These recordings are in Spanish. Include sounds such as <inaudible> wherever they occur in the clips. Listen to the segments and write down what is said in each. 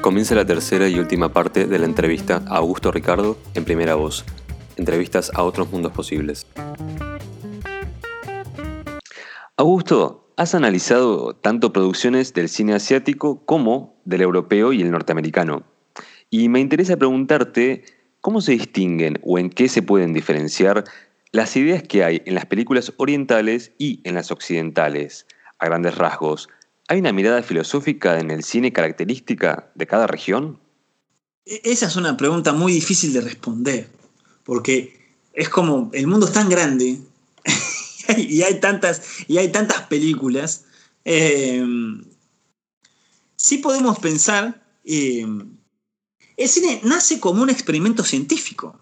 Comienza la tercera y última parte de la entrevista a Augusto Ricardo en primera voz. Entrevistas a otros mundos posibles. Augusto, has analizado tanto producciones del cine asiático como del europeo y el norteamericano. Y me interesa preguntarte cómo se distinguen o en qué se pueden diferenciar las ideas que hay en las películas orientales y en las occidentales, a grandes rasgos. ¿Hay una mirada filosófica en el cine característica de cada región? E-, esa es una pregunta muy difícil de responder, porque es como el mundo es tan grande <laughs> y, hay tantas, y hay tantas películas. Eh, sí podemos pensar, eh, el cine nace como un experimento científico.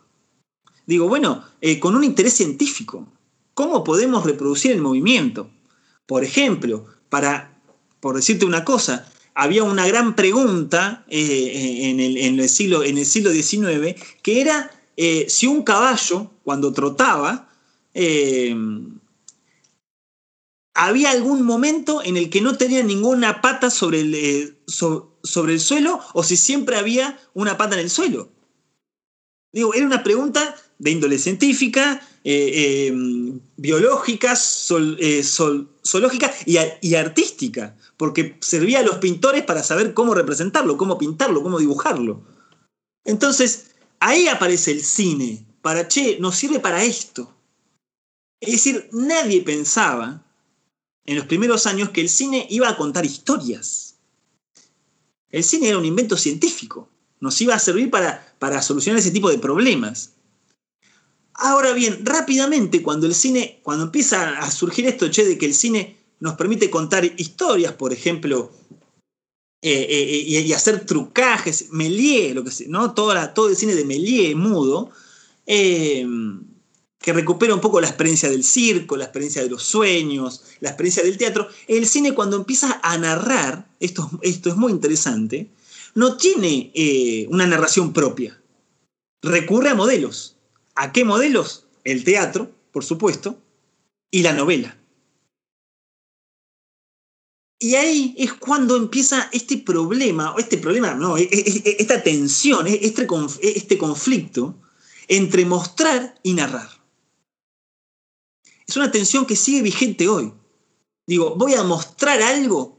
Digo, bueno, eh, con un interés científico. ¿Cómo podemos reproducir el movimiento? Por ejemplo, para por decirte una cosa, había una gran pregunta eh, en, el, siglo, en, el, siglo, XIX, que era eh, si un caballo, cuando trotaba, eh, había algún momento en el que no tenía ninguna pata sobre el, sobre el suelo o si siempre había una pata en el suelo. Digo, era una pregunta de índole científica, biológica, zoológica y artística porque servía a los pintores para saber cómo representarlo, cómo pintarlo, cómo dibujarlo. Entonces, ahí aparece el cine, para, che, nos sirve para esto. Es decir, nadie pensaba en los primeros años que el cine iba a contar historias. El cine era un invento científico, nos iba a servir para, para solucionar ese tipo de problemas. Ahora bien, rápidamente, cuando el cine, cuando empieza a surgir esto, che, de que el cine nos permite contar historias, por ejemplo, eh, eh, y, hacer trucajes, Méliès, lo que ¿no? todo, el cine de Méliès mudo, eh, que recupera un poco la experiencia del circo, la experiencia de los sueños, la experiencia del teatro. El cine cuando empieza a narrar, esto es muy interesante, no tiene una narración propia. Recurre a modelos. ¿A qué modelos? El teatro, por supuesto, y la novela. Y ahí es cuando empieza este problema, o este problema, no, e, e, e, esta tensión, este, este conflicto entre mostrar y narrar. Es una tensión que sigue vigente hoy. Digo, ¿voy a mostrar algo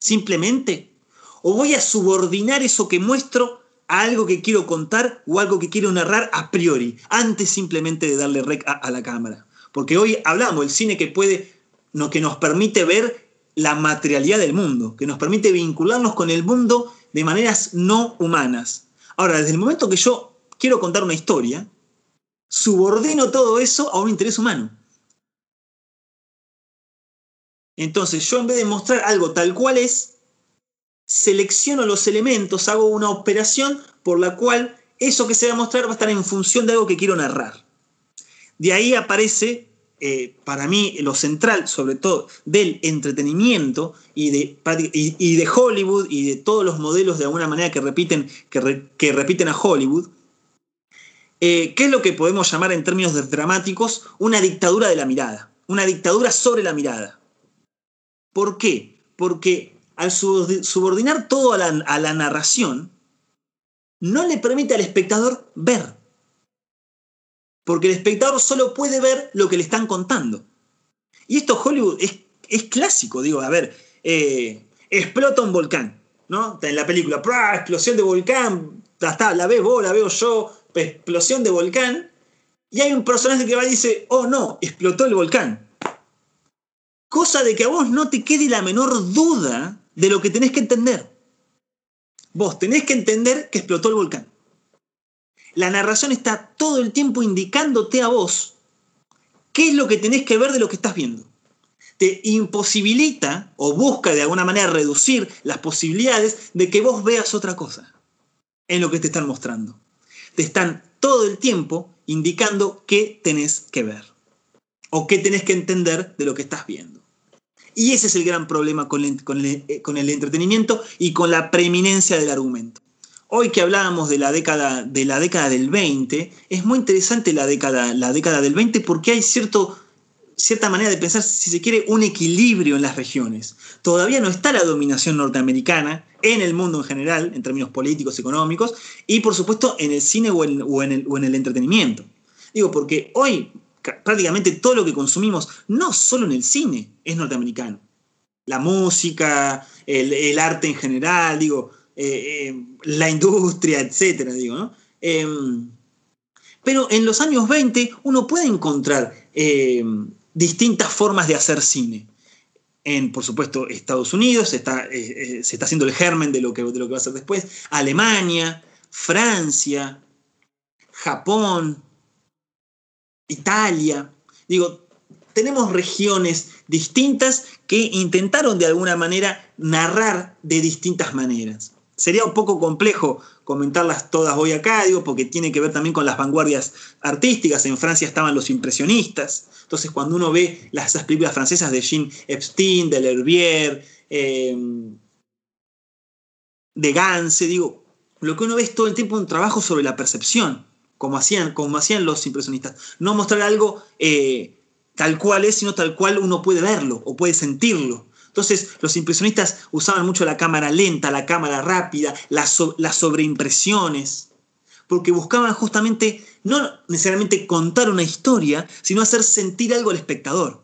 simplemente? ¿O voy a subordinar eso que muestro a algo que quiero contar o algo que quiero narrar a priori, antes simplemente de darle rec a, la cámara? Porque hoy hablamos del cine que puede, no, que nos permite ver la materialidad del mundo, que nos permite vincularnos con el mundo de maneras no humanas. Ahora, desde el momento que yo quiero contar una historia, subordino todo eso a un interés humano. Entonces, yo en vez de mostrar algo tal cual es, selecciono los elementos, hago una operación por la cual eso que se va a mostrar va a estar en función de algo que quiero narrar. De ahí aparece eh, para mí lo central, sobre todo, del entretenimiento y de, y, de, Hollywood y de todos los modelos de alguna manera que repiten, que, repiten a Hollywood, eh, ¿qué es lo que podemos llamar en términos dramáticos una dictadura de la mirada? Una dictadura sobre la mirada. ¿Por qué? Porque al subordinar todo a la narración, no le permite al espectador ver porque el espectador solo puede ver lo que le están contando. Y esto Hollywood es, clásico, digo, a ver, eh, explota un volcán, ¿no? En la película, explosión de volcán, está, la ves vos, la veo yo, explosión de volcán, y hay un personaje que va y dice, oh no, explotó el volcán. Cosa de que a vos no te quede la menor duda de lo que tenés que entender. Vos tenés que entender que explotó el volcán la narración está todo el tiempo indicándote a vos qué es lo que tenés que ver de lo que estás viendo. Te imposibilita o busca de alguna manera reducir las posibilidades de que vos veas otra cosa en lo que te están mostrando. Te están todo el tiempo indicando qué tenés que ver o qué tenés que entender de lo que estás viendo. Y ese es el gran problema con el, con el, con el entretenimiento y con la preeminencia del argumento. Hoy que hablábamos de la década, de la década del 20, es muy interesante la década, la década del 20 porque hay cierto, cierta manera de pensar, si se quiere, un equilibrio en las regiones. Todavía no está la dominación norteamericana en el mundo en general, en términos políticos, económicos, y por supuesto en el cine o en, el, entretenimiento. Digo, porque hoy prácticamente todo lo que consumimos, no solo en el cine, es norteamericano. La música, el, arte en general, digo, eh, eh, la industria, etcétera, digo, ¿no? Em, pero en los años 20 uno puede encontrar eh, distintas formas de hacer cine. En, por supuesto, Estados Unidos, está, eh, se está haciendo el germen de lo, que, de lo que va a ser después, Alemania, Francia, Japón, Italia. Digo, tenemos regiones distintas que intentaron de alguna manera narrar de distintas maneras. Sería un poco complejo comentarlas todas hoy acá, digo, porque tiene que ver también con las vanguardias artísticas. En Francia estaban los impresionistas. Entonces, cuando uno ve las, esas películas francesas de Jean Epstein, de L'Herbier, eh, de Gance, digo, lo que uno ve es todo el tiempo un trabajo sobre la percepción, como hacían, como hacían los impresionistas. No mostrar algo eh, tal cual es, sino tal cual uno puede verlo o puede sentirlo. Entonces, los impresionistas usaban mucho la cámara lenta, la cámara rápida, las, sobreimpresiones, porque buscaban justamente no necesariamente contar una historia, sino hacer sentir algo al espectador.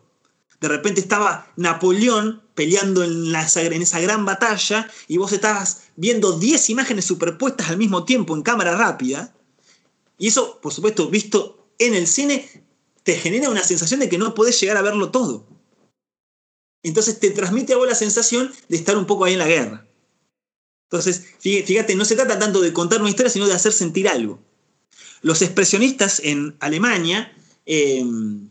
De repente estaba Napoleón peleando en, en esa gran batalla y vos estabas viendo 10 imágenes superpuestas al mismo tiempo en cámara rápida. Y eso, por supuesto, visto en el cine, te genera una sensación de que no podés llegar a verlo todo. Entonces te transmite a vos la sensación de estar un poco ahí en la guerra. Entonces, fíjate, no se trata tanto de contar una historia, sino de hacer sentir algo. Los expresionistas en Alemania em,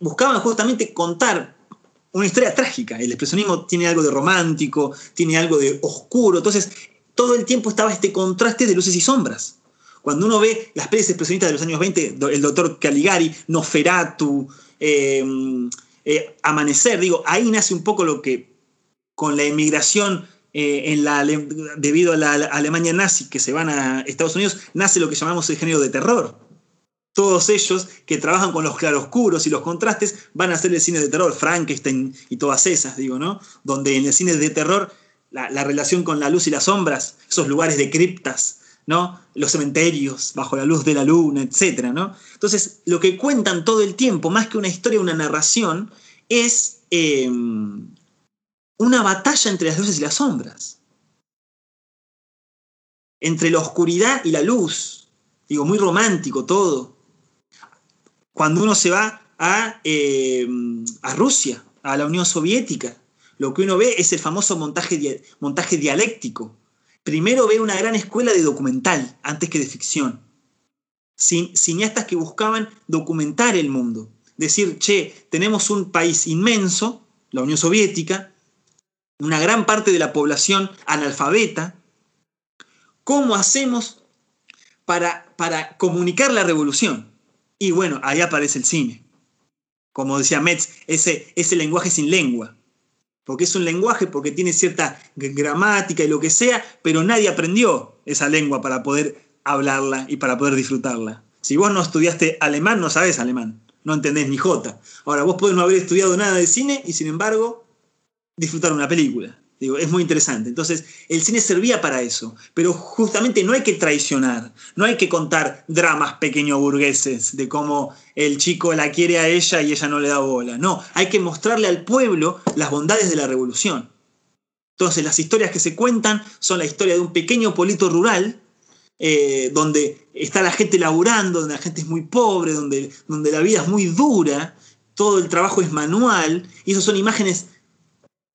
buscaban justamente contar una historia trágica. El expresionismo tiene algo de romántico, tiene algo de oscuro. Entonces, todo el tiempo estaba este contraste de luces y sombras. Cuando uno ve las pelis expresionistas de los años 20, el doctor Caligari, Noferatu, eh, eh, amanecer. Digo, ahí nace un poco lo que con la emigración eh, en la, debido a la, Alemania nazi que se van a Estados Unidos, nace lo que llamamos el género de terror. Todos ellos que trabajan con los claroscuros y los contrastes van a hacer el cine de terror, Frankenstein y todas esas, digo, ¿no? Donde en el cine de terror la relación con la luz y las sombras, esos lugares de criptas, Los cementerios bajo la luz de la luna, etc. ¿no? Entonces, lo que cuentan todo el tiempo, más que una historia, una narración, es eh, una batalla entre las luces y las sombras. Entre la oscuridad y la luz. Digo, muy romántico todo. Cuando uno se va a, eh, a Rusia, a la Unión Soviética, lo que uno ve es el famoso montaje, montaje dialéctico primero ve una gran escuela de documental antes que de ficción. cineastas que buscaban documentar el mundo. Decir, che, tenemos un país inmenso, la Unión Soviética, una gran parte de la población analfabeta. ¿Cómo hacemos para, para comunicar la revolución? Y bueno, ahí aparece el cine. Como decía Metz, ese, ese lenguaje sin lengua porque es un lenguaje, porque tiene cierta gramática y lo que sea, pero nadie aprendió esa lengua para poder hablarla y para poder disfrutarla. Si vos no estudiaste alemán, no sabes alemán, no entendés ni jota. Ahora, vos podés no haber estudiado nada de cine y sin embargo disfrutar una película. Digo, es muy interesante. Entonces, el cine servía para eso, pero justamente no hay que traicionar, no hay que contar dramas pequeño burgueses de cómo el chico la quiere a ella y ella no le da bola. No, hay que mostrarle al pueblo las bondades de la revolución. Entonces, las historias que se cuentan son la historia de un pequeño polito rural, eh, donde está la gente laburando, donde la gente es muy pobre, donde, donde la vida es muy dura, todo el trabajo es manual, y esas son imágenes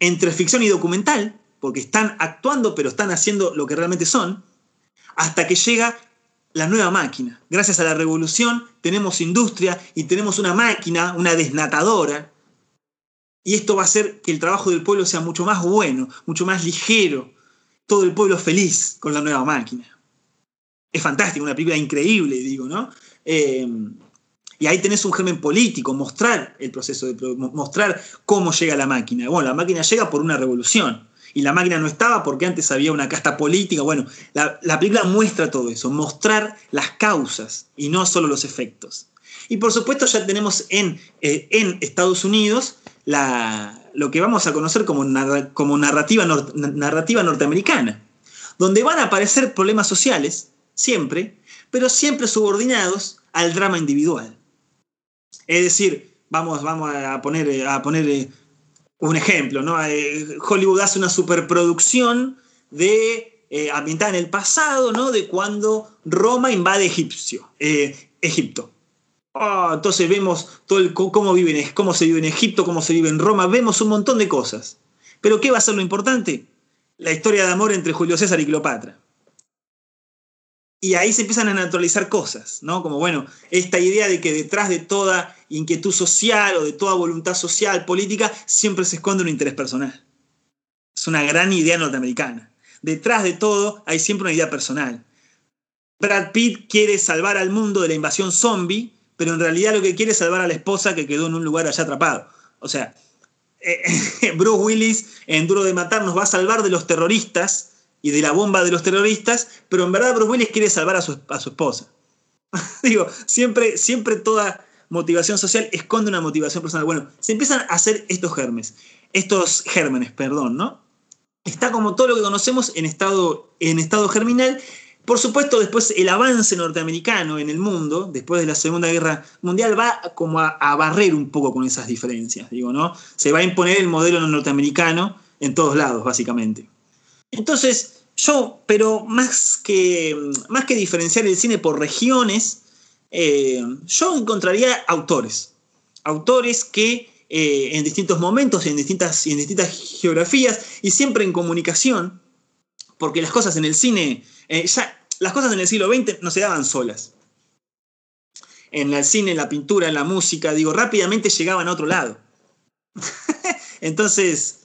entre ficción y documental, porque están actuando pero están haciendo lo que realmente son, hasta que llega la nueva máquina. Gracias a la revolución tenemos industria y tenemos una máquina, una desnatadora, y esto va a hacer que el trabajo del pueblo sea mucho más bueno, mucho más ligero, todo el pueblo feliz con la nueva máquina. Es fantástico, una película increíble, digo, ¿no? Eh, y ahí tenés un germen político, mostrar el proceso de mostrar cómo llega la máquina. Bueno, la máquina llega por una revolución. y la máquina no estaba porque antes había una casta política. Bueno, la, película muestra todo eso, mostrar las causas y no solo los efectos. Y por supuesto ya tenemos en, eh, en Estados Unidos la, lo que vamos a conocer como, como narrativa, narrativa norteamericana, donde van a aparecer problemas sociales, siempre, pero siempre subordinados al drama individual. Es decir, vamos, vamos a poner, a poner eh, un ejemplo, ¿no? Eh, Hollywood hace una superproducción de eh, ambientada en el pasado, ¿no? De cuando Roma invade Egipcio, Egipto. Ah, entonces vemos todo el, cómo, viven, cómo se vive en Egipto, cómo se vive en Roma, vemos un montón de cosas. Pero ¿qué va a ser lo importante? La historia de amor entre Julio César y Cleopatra. Y ahí se empiezan a naturalizar cosas, ¿no? Como, bueno, esta idea de que detrás de toda inquietud social o de toda voluntad social, política, siempre se esconde un interés personal. Es una gran idea norteamericana. Detrás de todo hay siempre una idea personal. Brad Pitt quiere salvar al mundo de la invasión zombie, pero en realidad lo que quiere es salvar a la esposa que quedó en un lugar allá atrapado. O sea, eh, <laughs> Bruce Willis en Duro de Matar nos va a salvar de los terroristas y de la bomba de los terroristas, pero en verdad Bruce Willis quiere salvar a su, esposa. <laughs> Digo, siempre, siempre toda motivación social esconde una motivación personal. Bueno, se empiezan a hacer estos germes, estos gérmenes, perdón, ¿no? Está como todo lo que conocemos en estado, en estado germinal por supuesto, después el avance norteamericano en el mundo, después de la Segunda Guerra Mundial, va como a, barrer un poco con esas diferencias, digo, ¿no? Se va a imponer el modelo norteamericano en todos lados, básicamente. Entonces, yo, pero más que, más que diferenciar el cine por regiones, eh, yo encontraría autores. Autores que eh, en distintos momentos, en distintas, en distintas geografías y siempre en comunicación, porque las cosas en el cine eh, las cosas en el siglo XX no se daban solas. En el cine, en la pintura, en la música, digo, rápidamente llegaban a otro lado. <laughs> Entonces,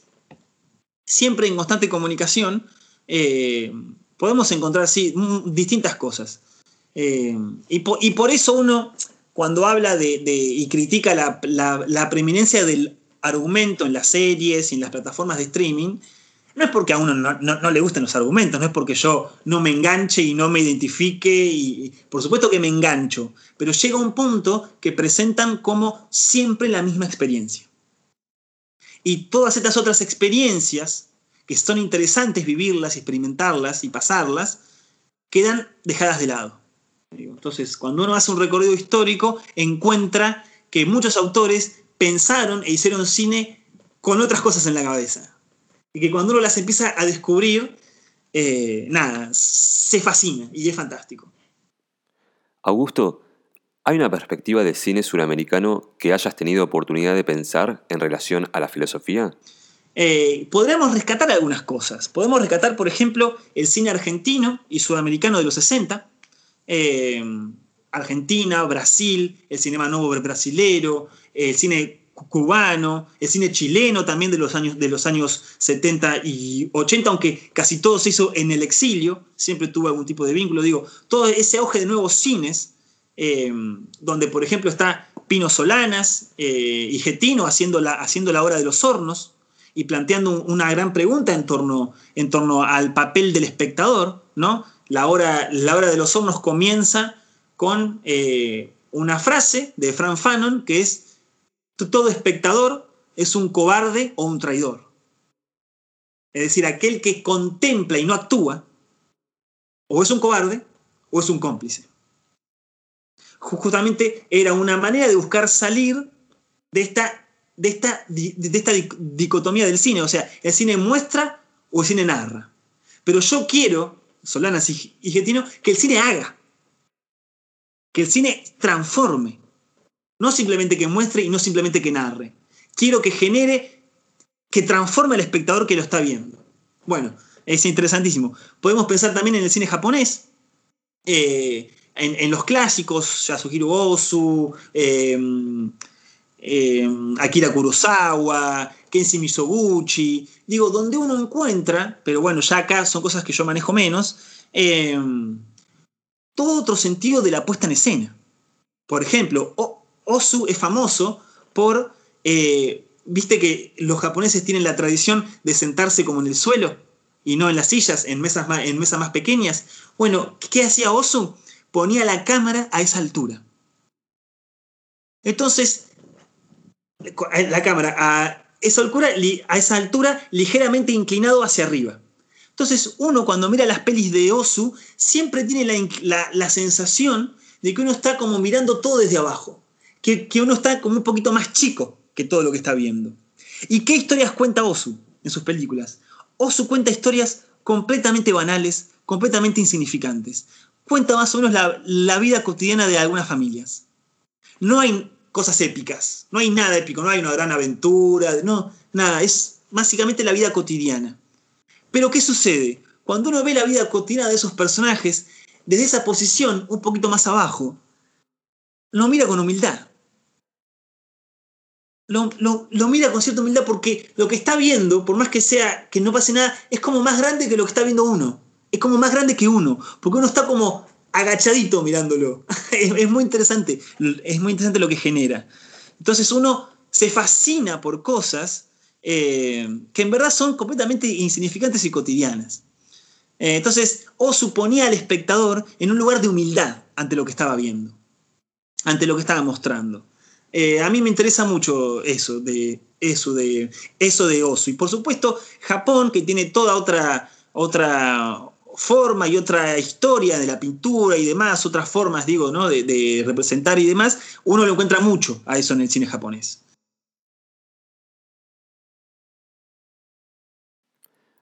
siempre en constante comunicación, eh, podemos encontrar distintas cosas. Eh, y, por, eso uno, cuando habla de, y critica la, la, preeminencia del argumento en las series y en las plataformas de streaming, no es porque a uno no, le gusten los argumentos, no es porque yo no me enganche y no me identifique, y por supuesto que me engancho, pero llega un punto que presentan como siempre la misma experiencia. Y todas estas otras experiencias, que son interesantes vivirlas, experimentarlas y pasarlas, quedan dejadas de lado. Entonces, cuando uno hace un recorrido histórico, encuentra que muchos autores pensaron e hicieron cine con otras cosas en la cabeza y que cuando uno las empieza a descubrir, eh, nada, se fascina y es fantástico. Augusto, ¿hay una perspectiva de cine suramericano que hayas tenido oportunidad de pensar en relación a la filosofía? Eh, podríamos rescatar algunas cosas. Podemos rescatar, por ejemplo, el cine argentino y sudamericano de los 60. Eh, Argentina, Brasil, el cinema nuevo brasilero, el cine cubano, el cine chileno también de los años, de los años 70 y 80, aunque casi todo se hizo en el exilio, siempre tuvo algún tipo de vínculo, digo, todo ese auge de nuevos cines, eh, donde por ejemplo está Pino Solanas eh, y Getino haciendo la, haciendo la hora de los hornos y planteando una gran pregunta en torno, en torno al papel del espectador, ¿no? La hora, la de los hornos comienza con eh, una frase de Frank Fanon que es todo espectador es un cobarde o un traidor. Es decir, aquel que contempla y no actúa, o es un cobarde o es un cómplice. Justamente era una manera de buscar salir de esta, de esta, de esta dicotomía del cine. O sea, el cine muestra o el cine narra. Pero yo quiero, Solanas y Getino, que el cine haga. Que el cine transforme. No simplemente que muestre y no simplemente que narre. Quiero que genere, que transforme al espectador que lo está viendo. Bueno, es interesantísimo. Podemos pensar también en el cine japonés, eh, en, los clásicos, Yasuhiro Ozu, em, em, Akira Kurosawa, Kenshi Misoguchi, digo, donde uno encuentra, pero bueno, ya acá son cosas que yo manejo menos, em, todo otro sentido de la puesta en escena. Por ejemplo, Osu es famoso por eh, viste que los japoneses tienen la tradición de sentarse como en el suelo y no en las sillas, en mesas más, en mesas más pequeñas. Bueno, ¿qué hacía Osu? Ponía la cámara a esa altura. Entonces, la cámara a esa altura, a esa altura ligeramente inclinado hacia arriba. Entonces, uno cuando mira las pelis de Osu, siempre tiene la, sensación de que uno está como mirando todo desde abajo, que, que, uno está como un poquito más chico que todo lo que está viendo. ¿Y qué historias cuenta Osu en sus películas? Osu cuenta historias completamente banales, completamente insignificantes. Cuenta más o menos la, vida cotidiana de algunas familias. No hay cosas épicas, no hay nada épico, no hay una gran aventura, no, nada, es básicamente la vida cotidiana. Pero ¿qué sucede? Cuando uno ve la vida cotidiana de esos personajes, desde esa posición, un poquito más abajo, lo mira con humildad. Lo, mira con cierta humildad porque lo que está viendo, por más que sea que no pase nada, es como más grande que lo que está viendo uno. Es como más grande que uno, porque uno está como agachadito mirándolo. <laughs> es, muy interesante, es muy interesante lo que genera. Entonces uno se fascina por cosas eh, que en verdad son completamente insignificantes y cotidianas. Eh, entonces, o suponía al espectador en un lugar de humildad ante lo que estaba viendo, ante lo que estaba mostrando. Eh, a mí me interesa mucho eso de eso de eso de Osu. Y por supuesto, Japón, que tiene toda otra, otra forma y otra historia de la pintura y demás, otras formas, digo, ¿no? de, de representar y demás, uno lo encuentra mucho a eso en el cine japonés.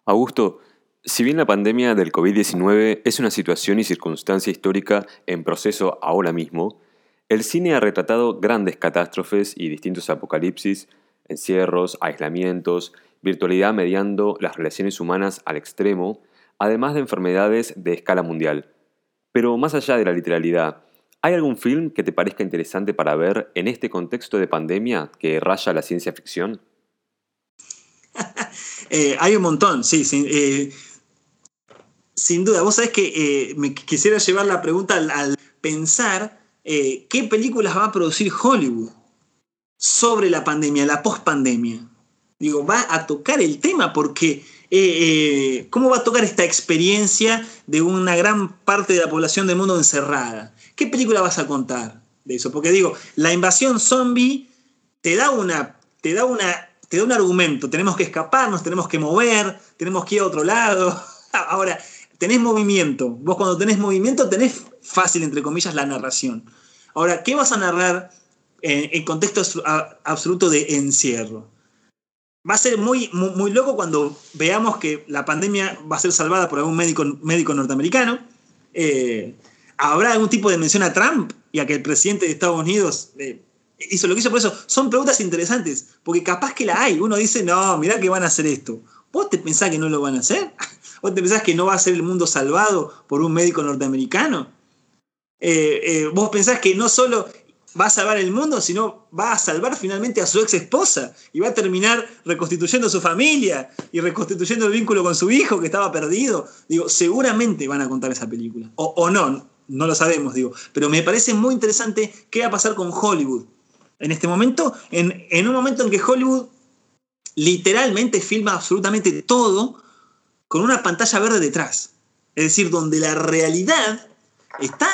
Augusto, si bien la pandemia del COVID-19 es una situación y circunstancia histórica en proceso ahora mismo, el cine ha retratado grandes catástrofes y distintos apocalipsis, encierros, aislamientos, virtualidad mediando las relaciones humanas al extremo, además de enfermedades de escala mundial. Pero más allá de la literalidad, ¿hay algún film que te parezca interesante para ver en este contexto de pandemia que raya la ciencia ficción? <laughs> Eh, hay un montón, sí, eh, sin duda. Vos sabés que eh, me quisiera llevar la pregunta al, pensar qué películas va a producir Hollywood sobre la pandemia, la post-pandemia. Digo, va a tocar el tema porque ¿cómo va a tocar esta experiencia de una gran parte de la población del mundo encerrada? ¿Qué película vas a contar de eso? Porque digo, la invasión zombie te da una, te da una te da un argumento, tenemos que escaparnos, tenemos que mover, tenemos que ir a otro lado. <laughs> Ahora, tenés movimiento. Vos cuando tenés movimiento tenés fácil, entre comillas, la narración. Ahora, ¿qué vas a narrar en, contexto absoluto de encierro? Va a ser muy, muy, loco cuando veamos que la pandemia va a ser salvada por algún médico, médico norteamericano. Eh, ¿Habrá algún tipo de mención a Trump y a que el presidente de Estados Unidos eh, hizo lo que hizo por eso. Son preguntas interesantes, porque capaz que la hay. Uno dice, no, mirá que van a hacer esto. ¿Vos te pensás que no lo van a hacer? <laughs> ¿Vos te pensás que no va a ser el mundo salvado por un médico norteamericano? Eh, ¿Vos pensás que no solo va a salvar el mundo, sino va a salvar finalmente a su ex esposa y va a terminar reconstituyendo su familia y reconstituyendo el vínculo con su hijo que estaba perdido? Digo, seguramente van a contar esa película. O, no, no lo sabemos, digo. Pero me parece muy interesante qué va a pasar con Hollywood en este momento, en, un momento en que Hollywood literalmente filma absolutamente todo con una pantalla verde detrás. Es decir, donde la realidad está,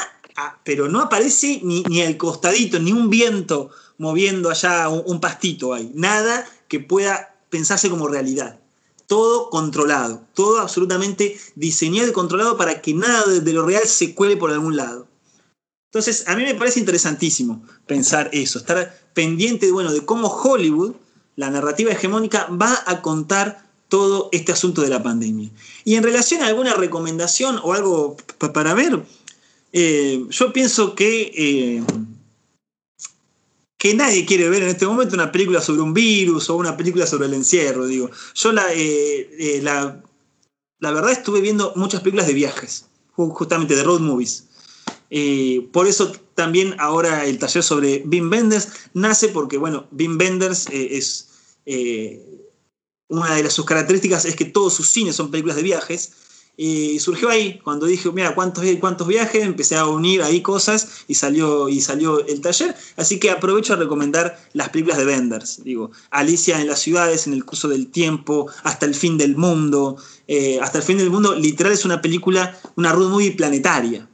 pero no aparece ni, ni el costadito, ni un viento moviendo allá un, pastito ahí. Nada que pueda pensarse como realidad. Todo controlado, todo absolutamente diseñado y controlado para que nada de lo real se cuele por algún lado. Entonces, a mí me parece interesantísimo pensar eso, estar pendiente de, bueno, de cómo Hollywood, la narrativa hegemónica, va a contar todo este asunto de la pandemia. Y en relación a alguna recomendación o algo para ver, eh, yo pienso que, eh, que nadie quiere ver en este momento una película sobre un virus o una película sobre el encierro. Digo. Yo la, eh, la, verdad estuve viendo muchas películas de viajes, justamente de road movies. Por eso también ahora el taller sobre Wim Wenders nace porque, bueno, Wim Wenders eh, es... Una de sus características es que todos sus cines son películas de viajes. Y surgió ahí, cuando dije, mira, ¿cuántos, cuántos viajes? Empecé a unir ahí cosas y salió, y salió el taller. Así que aprovecho a recomendar las películas de Benders. Digo, Alicia en las ciudades, en el curso del tiempo, Hasta el fin del mundo. Eh, Hasta el fin del mundo, literal, es una película, una road movie planetaria,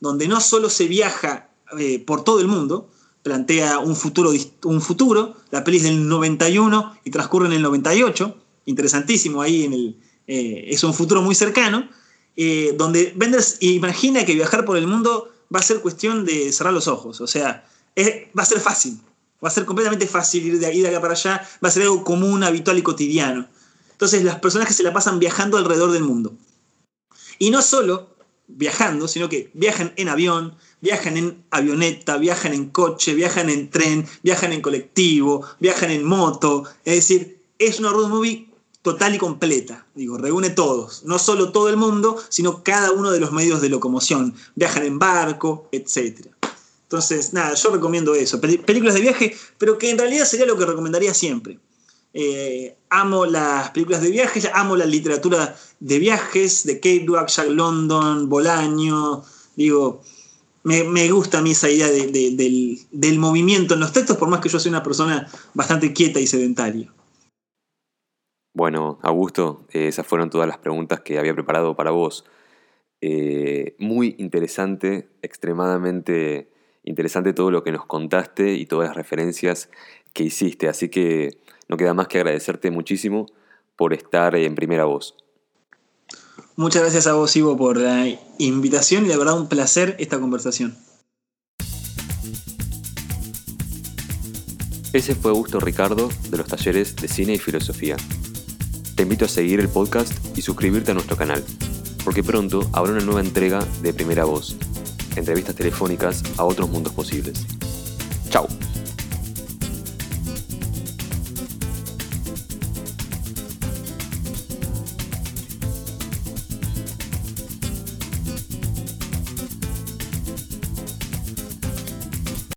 donde no solo se viaja eh, por todo el mundo, plantea un futuro, un futuro, la peli es del 91 y transcurre en el 98, interesantísimo ahí en el eh, es un futuro muy cercano, eh, donde Benders imagina que viajar por el mundo va a ser cuestión de cerrar los ojos, o sea, va a ser fácil, va a ser completamente fácil ir de, aquí de acá para allá, va a ser algo común, habitual y cotidiano. Entonces las personas que se la pasan viajando alrededor del mundo. Y no solo viajando, sino que viajan en avión, viajan en avioneta, viajan en coche, viajan en tren, viajan en colectivo, viajan en moto. Es decir, es una road movie total y completa. Digo, reúne todos, no solo todo el mundo, sino cada uno de los medios de locomoción. Viajan en barco, etc. Entonces, nada, yo recomiendo eso. Películas de viaje, pero que en realidad sería lo que recomendaría siempre. Eh, amo las películas de viajes, amo la literatura de viajes, de Kate Dweck, Jack London, Bolaño. Digo, me, gusta a mí esa idea del, del movimiento en los textos, por más que yo sea una persona bastante quieta y sedentaria. Bueno, Augusto, eh, esas fueron todas las preguntas que había preparado para vos. Eh, muy interesante, extremadamente interesante todo lo que nos contaste y todas las referencias que hiciste. Así que no queda más que agradecerte muchísimo por estar en primera voz. Muchas gracias a vos, Ivo, por la invitación y de verdad un placer esta conversación. Ese fue Augusto Ricardo de los talleres de cine y filosofía. Te invito a seguir el podcast y suscribirte a nuestro canal, porque pronto habrá una nueva entrega de Primera Voz, entrevistas telefónicas a otros mundos posibles.